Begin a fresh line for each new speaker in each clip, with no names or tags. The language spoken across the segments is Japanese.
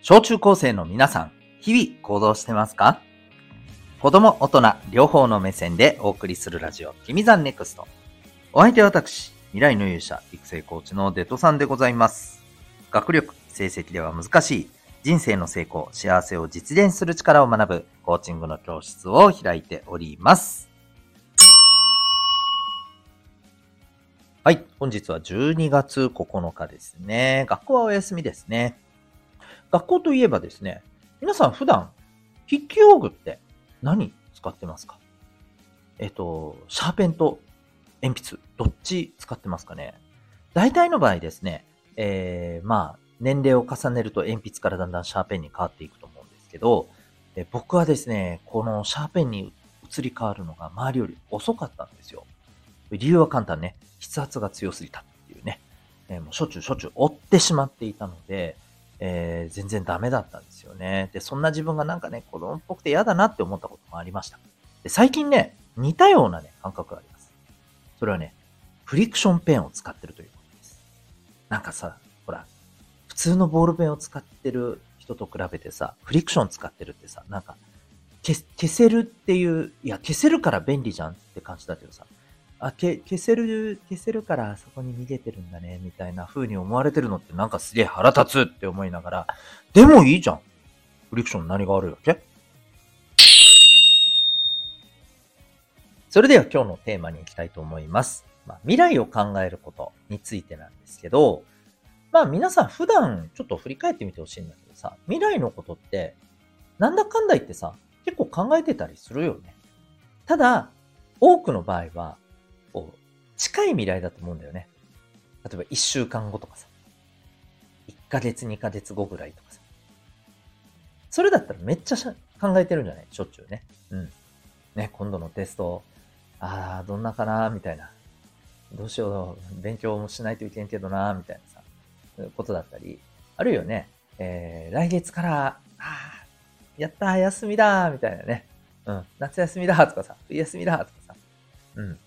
小中高生の皆さん、日々行動してますか？子供、大人、両方の目線でお送りするラジオ、君ザンネクスト。お相手は私、未来の勇者、育成コーチのデトさんでございます。学力、成績では難しい、人生の成功、幸せを実現する力を学ぶ、コーチングの教室を開いております。はい。本日は12月9日ですね。学校はお休みですね。学校といえばですね、皆さん普段、筆記用具って何使ってますか？えっと、シャーペンと鉛筆、どっち使ってますかね？大体の場合ですね、えー、まあ、年齢を重ねると鉛筆からだんだんシャーペンに変わっていくと思うんですけど、え僕はですね、このシャーペンに移り変わるのが周りより遅かったんですよ。理由は簡単ね。筆圧が強すぎたっていうね。えー、もうしょっちゅうしょっちゅう追ってしまっていたので、えー、全然ダメだったんですよね。で、そんな自分がなんかね、子供っぽくて嫌だなって思ったこともありました。で、最近ね、似たようなね、感覚があります。それはね、フリクションペンを使ってるということです。なんかさ、ほら、普通のボールペンを使ってる人と比べてさ、フリクション使ってるってさ、なんか、消せるっていう、いや、消せるから便利じゃんって感じだけどさ、あ、け、消せる、消せるからあそこに逃げてるんだね、みたいな風に思われてるのってなんかすげえ腹立つって思いながら、でもいいじゃん。フリクション何が悪いわけ？それでは今日のテーマに行きたいと思います。まあ、未来を考えることについてなんですけど、まあ皆さん普段ちょっと振り返ってみてほしいんだけどさ、未来のことって、なんだかんだ言ってさ、結構考えてたりするよね。ただ、多くの場合は、こう、近い未来だと思うんだよね。例えば1週間後とかさ。1ヶ月2ヶ月後ぐらいとかさ。それだったらめっちゃ考えてるんじゃない？しょっちゅうね。うん。ね、今度のテスト、ああ、どんなかな？みたいな。どうしよう、勉強もしないといけんけどなみたいなさ、ことだったり。あるいはね、えー、来月から、ああ、やった休みだみたいなね。うん、夏休みだとかさ、冬休みだとかさ。うん。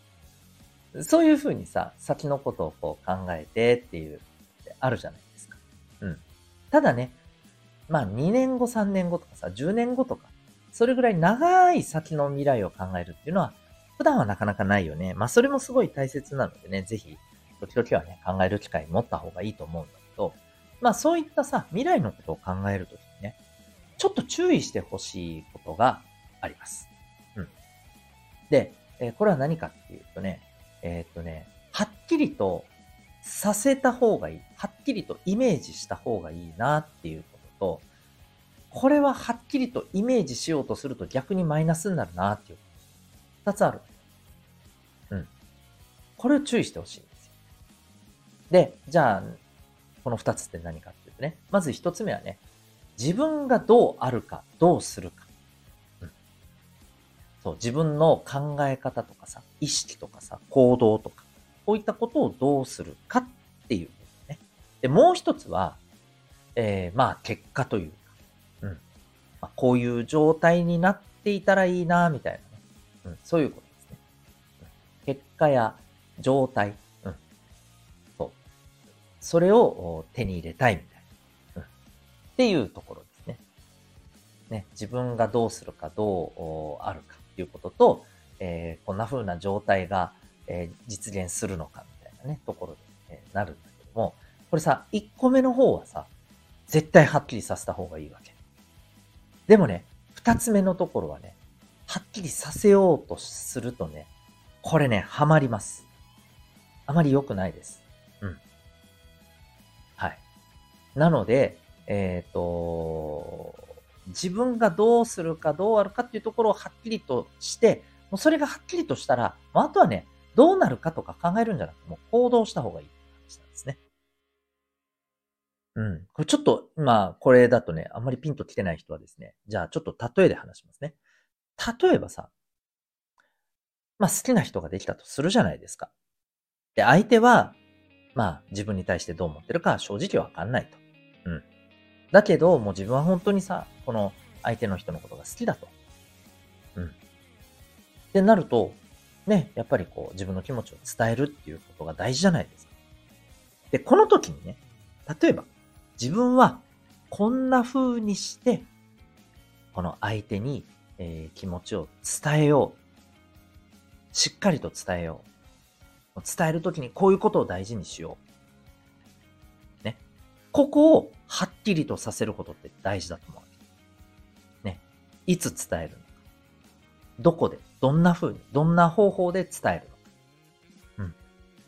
そういうふうにさ、先のことをこう考えてっていう、あるじゃないですか。うん。ただね、まあ2年後、3年後とかさ、10年後とか、それぐらい長い先の未来を考えるっていうのは、普段はなかなかないよね。まあそれもすごい大切なのでね、ぜひ、時々はね、考える機会持った方がいいと思うんだけど、まあそういったさ、未来のことを考えるときにね、ちょっと注意してほしいことがあります。うん。で、え、これは何かっていうとね、えー、っとね、はっきりとさせた方がいい。はっきりとイメージした方がいいなっていうことと、これははっきりとイメージしようとすると逆にマイナスになるなっていう。二つある。うん。これを注意してほしいんですよ。で、じゃあ、この二つって何かっていうとね、まず一つ目はね、自分がどうあるか、どうするか。そう、自分の考え方とかさ、意識とかさ、行動とか、こういったことをどうするかっていうことね。で、もう一つは、えー、まあ、結果というか、うん。まあ、こういう状態になっていたらいいな、みたいなね。うん、そういうことですね。結果や状態、うん。そう。それを手に入れたいみたいな。うん。っていうところですね。ね、自分がどうするか、どうあるか。っていうことと、えー、こんな風な状態が、えー、実現するのかみたいなね、ところで、えー、なるんだけども、これさ、1個目の方はさ、絶対はっきりさせた方がいいわけ。でもね、2つ目のところはね、はっきりさせようとするとね、これね、ハマります。あまり良くないです。うん。はい。なので、えっ、ー、と、自分がどうするかどうあるかっていうところをはっきりとして、もうそれがはっきりとしたら、あとはね、どうなるかとか考えるんじゃなくて、もう行動した方がいいって話なんですね。うん。これちょっと、まあ、これだとね、あんまりピンと来てない人はですね、じゃあちょっと例えで話しますね。例えばさ、まあ好きな人ができたとするじゃないですか。で、相手は、まあ自分に対してどう思ってるか正直わかんないと。うん。だけど、もう自分は本当にさ、この相手の人のことが好きだと。うん。ってなると、ね、やっぱりこう自分の気持ちを伝えるっていうことが大事じゃないですか。で、この時にね、例えば、自分はこんな風にして、この相手に、えー、気持ちを伝えよう。しっかりと伝えよう。伝えるときにこういうことを大事にしよう。ここをはっきりとさせることって大事だと思う。ね。いつ伝えるのか。どこで、どんな風に、どんな方法で伝えるのか。うん。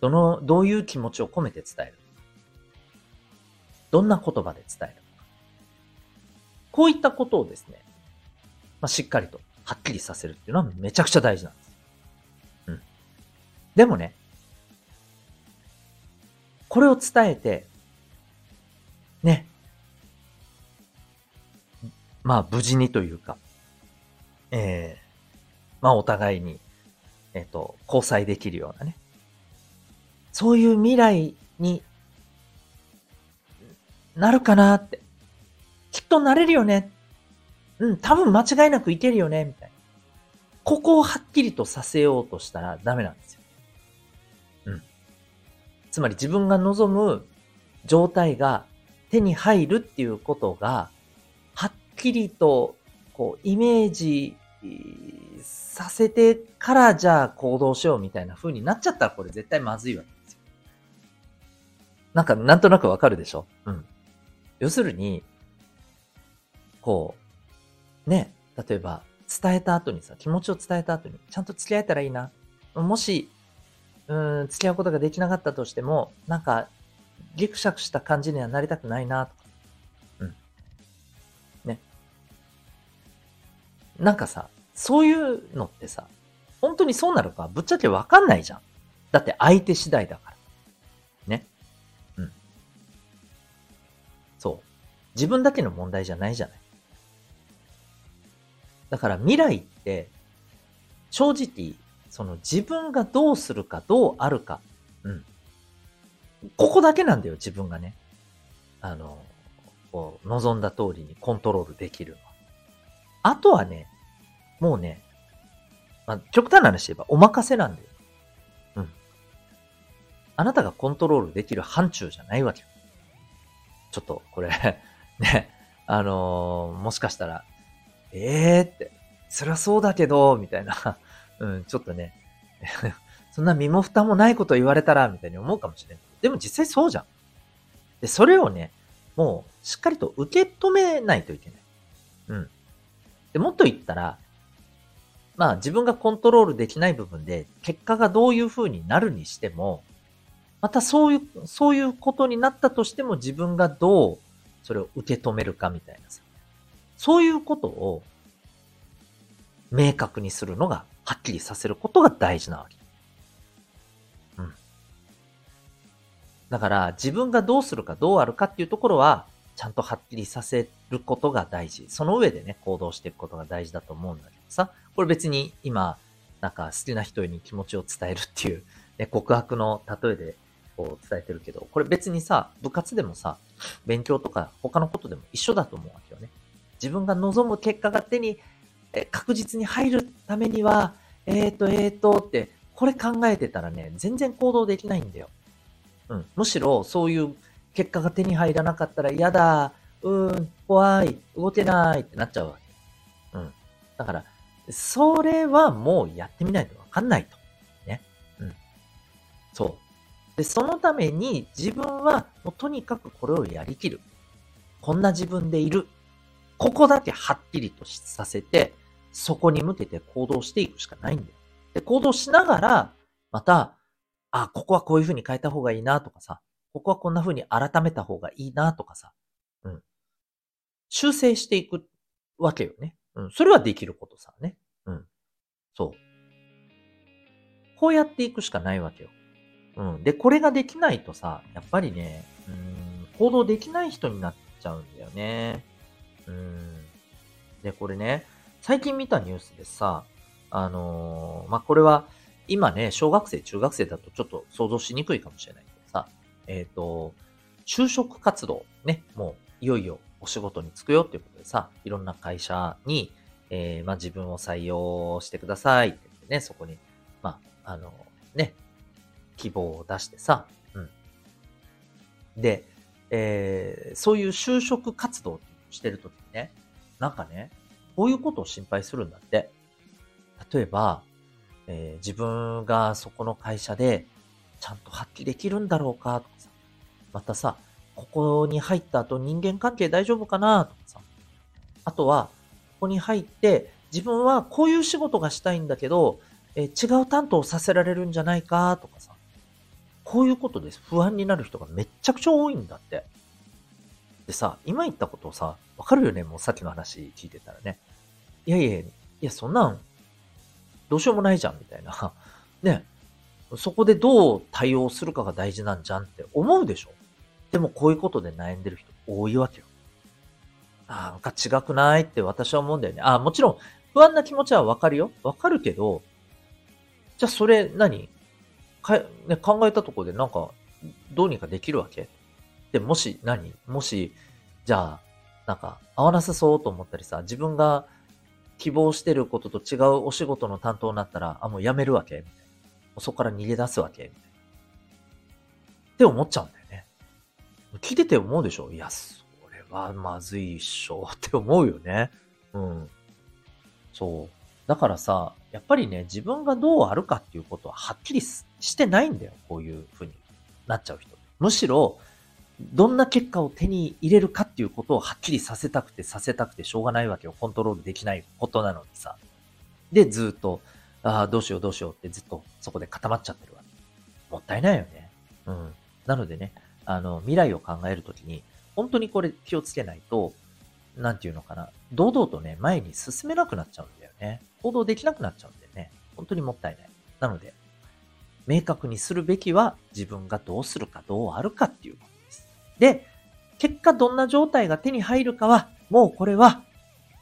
どの、どういう気持ちを込めて伝えるのか。どんな言葉で伝えるのか。こういったことをですね、まあ、しっかりとはっきりさせるっていうのはめちゃくちゃ大事なんです。うん。でもね、これを伝えて、ね、まあ無事にというか、ええー、まあお互いに、えっ、ー、と、交際できるようなね、そういう未来になるかなって、きっとなれるよねうん、多分間違いなくいけるよね、みたいな。ここをはっきりとさせようとしたらダメなんですよ。うん。つまり自分が望む状態が手に入るっていうことが、はっきりと、こう、イメージさせてからじゃあ行動しようみたいな風になっちゃったらこれ絶対まずいわけですよ。なんか、なんとなくわかるでしょ？うん。要するに、こう、ね、例えば伝えた後にさ、気持ちを伝えた後に、ちゃんと付き合えたらいいな。もし、うん、付き合うことができなかったとしても、なんか、ギクシャクした感じにはなりたくないな、とか。うん。ね。なんかさ、そういうのってさ、本当にそうなるかぶっちゃけわかんないじゃん。だって相手次第だから。ね。うん。そう。自分だけの問題じゃないじゃない。だから未来って、正直、その自分がどうするか、どうあるか、うん。ここだけなんだよ、自分がね。あの、こう、望んだ通りにコントロールできるの。あとはね、もうね、まあ、極端な話言えばお任せなんだよ。うん。あなたがコントロールできる範疇じゃないわけよ。ちょっと、これ ね、あのー、もしかしたら、ええー、って、辛そうだけど、みたいな、うん、ちょっとね、そんな身も蓋もないこと言われたら、みたいに思うかもしれない。でも実際そうじゃん。で、それをね、もう、しっかりと受け止めないといけない。うん。で、もっと言ったら、まあ自分がコントロールできない部分で、結果がどういう風になるにしても、またそういう、そういうことになったとしても自分がどうそれを受け止めるかみたいなさ。そういうことを明確にするのが、はっきりさせることが大事なわけ。だから自分がどうするかどうあるかっていうところは、ちゃんとはっきりさせることが大事。その上でね、行動していくことが大事だと思うんだけどさ。これ別に今、なんか好きな人に気持ちを伝えるっていう、ね、告白の例えでこう伝えてるけど、これ別にさ、部活でもさ、勉強とか他のことでも一緒だと思うわけよね。自分が望む結果が手にえ確実に入るためには、えーと、えーとって、これ考えてたらね、全然行動できないんだよ。うん。むしろ、そういう結果が手に入らなかったら嫌だ、うーん、怖い、動けないってなっちゃうわけ。うん。だから、それはもうやってみないとわかんないと。ね。うん。そう。で、そのために自分はもうとにかくこれをやりきる。こんな自分でいる。ここだけはっきりとさせて、そこに向けて行動していくしかないんだよ。で、行動しながら、また、あ、ここはこういう風に変えた方がいいなとかさ、ここはこんな風に改めた方がいいなとかさ、うん。修正していくわけよね。うん。それはできることさね。うん。そう。こうやっていくしかないわけよ。うん。で、これができないとさ、やっぱりね、うん、行動できない人になっちゃうんだよね。うん。で、これね、最近見たニュースでさ、あのー、まあ、これは、今ね、小学生、中学生だとちょっと想像しにくいかもしれないけどさ、えっ、ー、と、就職活動、ね、もう、いよいよお仕事に就くよっていうことでさ、いろんな会社に、えー、まあ、自分を採用してくださいってってね、そこに、まあ、あの、ね、希望を出してさ、うん。で、えー、そういう就職活動してるときにね、なんかね、こういうことを心配するんだって。例えば、えー、自分がそこの会社でちゃんと発揮できるんだろうかとかさ、またさ、ここに入った後人間関係大丈夫かなとかさ、あとは、ここに入って自分はこういう仕事がしたいんだけど、えー、違う担当させられるんじゃないかとかさ、こういうことです。不安になる人がめっちゃくちゃ多いんだって。でさ、今言ったことをさ、わかるよね？もうさっきの話聞いてたらね。いやいやいや、そんなん、どうしようもないじゃん、みたいな。ね。そこでどう対応するかが大事なんじゃんって思うでしょでもこういうことで悩んでる人多いわけよ。なんか違くないって私は思うんだよね。あ、もちろん不安な気持ちはわかるよ。わかるけど、じゃあそれ何？か、ね、考えたところでなんか、どうにかできるわけ？で、もし何？もし、じゃあ、なんか、合わなさそうと思ったりさ、自分が希望してることと違うお仕事の担当になったら、あ、もう辞めるわけ？みたいな。そこから逃げ出すわけ？みたいな。って思っちゃうんだよね。聞いてて思うでしょ？いや、それはまずいっしょって思うよね。うん。そう。だからさ、やっぱりね、自分がどうあるかっていうことははっきりしてないんだよ。こういう風になっちゃう人。むしろ、どんな結果を手に入れるかっていうことをはっきりさせたくてさせたくてしょうがないわけよ。コントロールできないことなのにさ。で、ずっと、ああ、どうしようどうしようってずっとそこで固まっちゃってるわけ。もったいないよね。うん。なのでね、あの、未来を考えるときに、本当にこれ気をつけないと、なんていうのかな。堂々とね、前に進めなくなっちゃうんだよね。行動できなくなっちゃうんだよね。本当にもったいない。なので、明確にするべきは自分がどうするかどうあるかっていうこと。で、結果どんな状態が手に入るかは、もうこれは、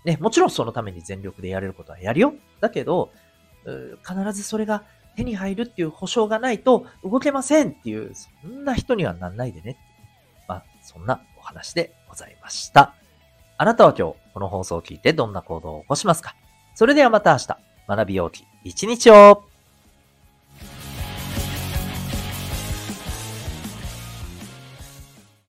ね、もちろんそのために全力でやれることはやるよ。だけど、必ずそれが手に入るっていう保証がないと動けませんっていう、そんな人にはなんないでね。まあ、そんなお話でございました。あなたは今日この放送を聞いてどんな行動を起こしますか？それではまた明日、学びようき一日を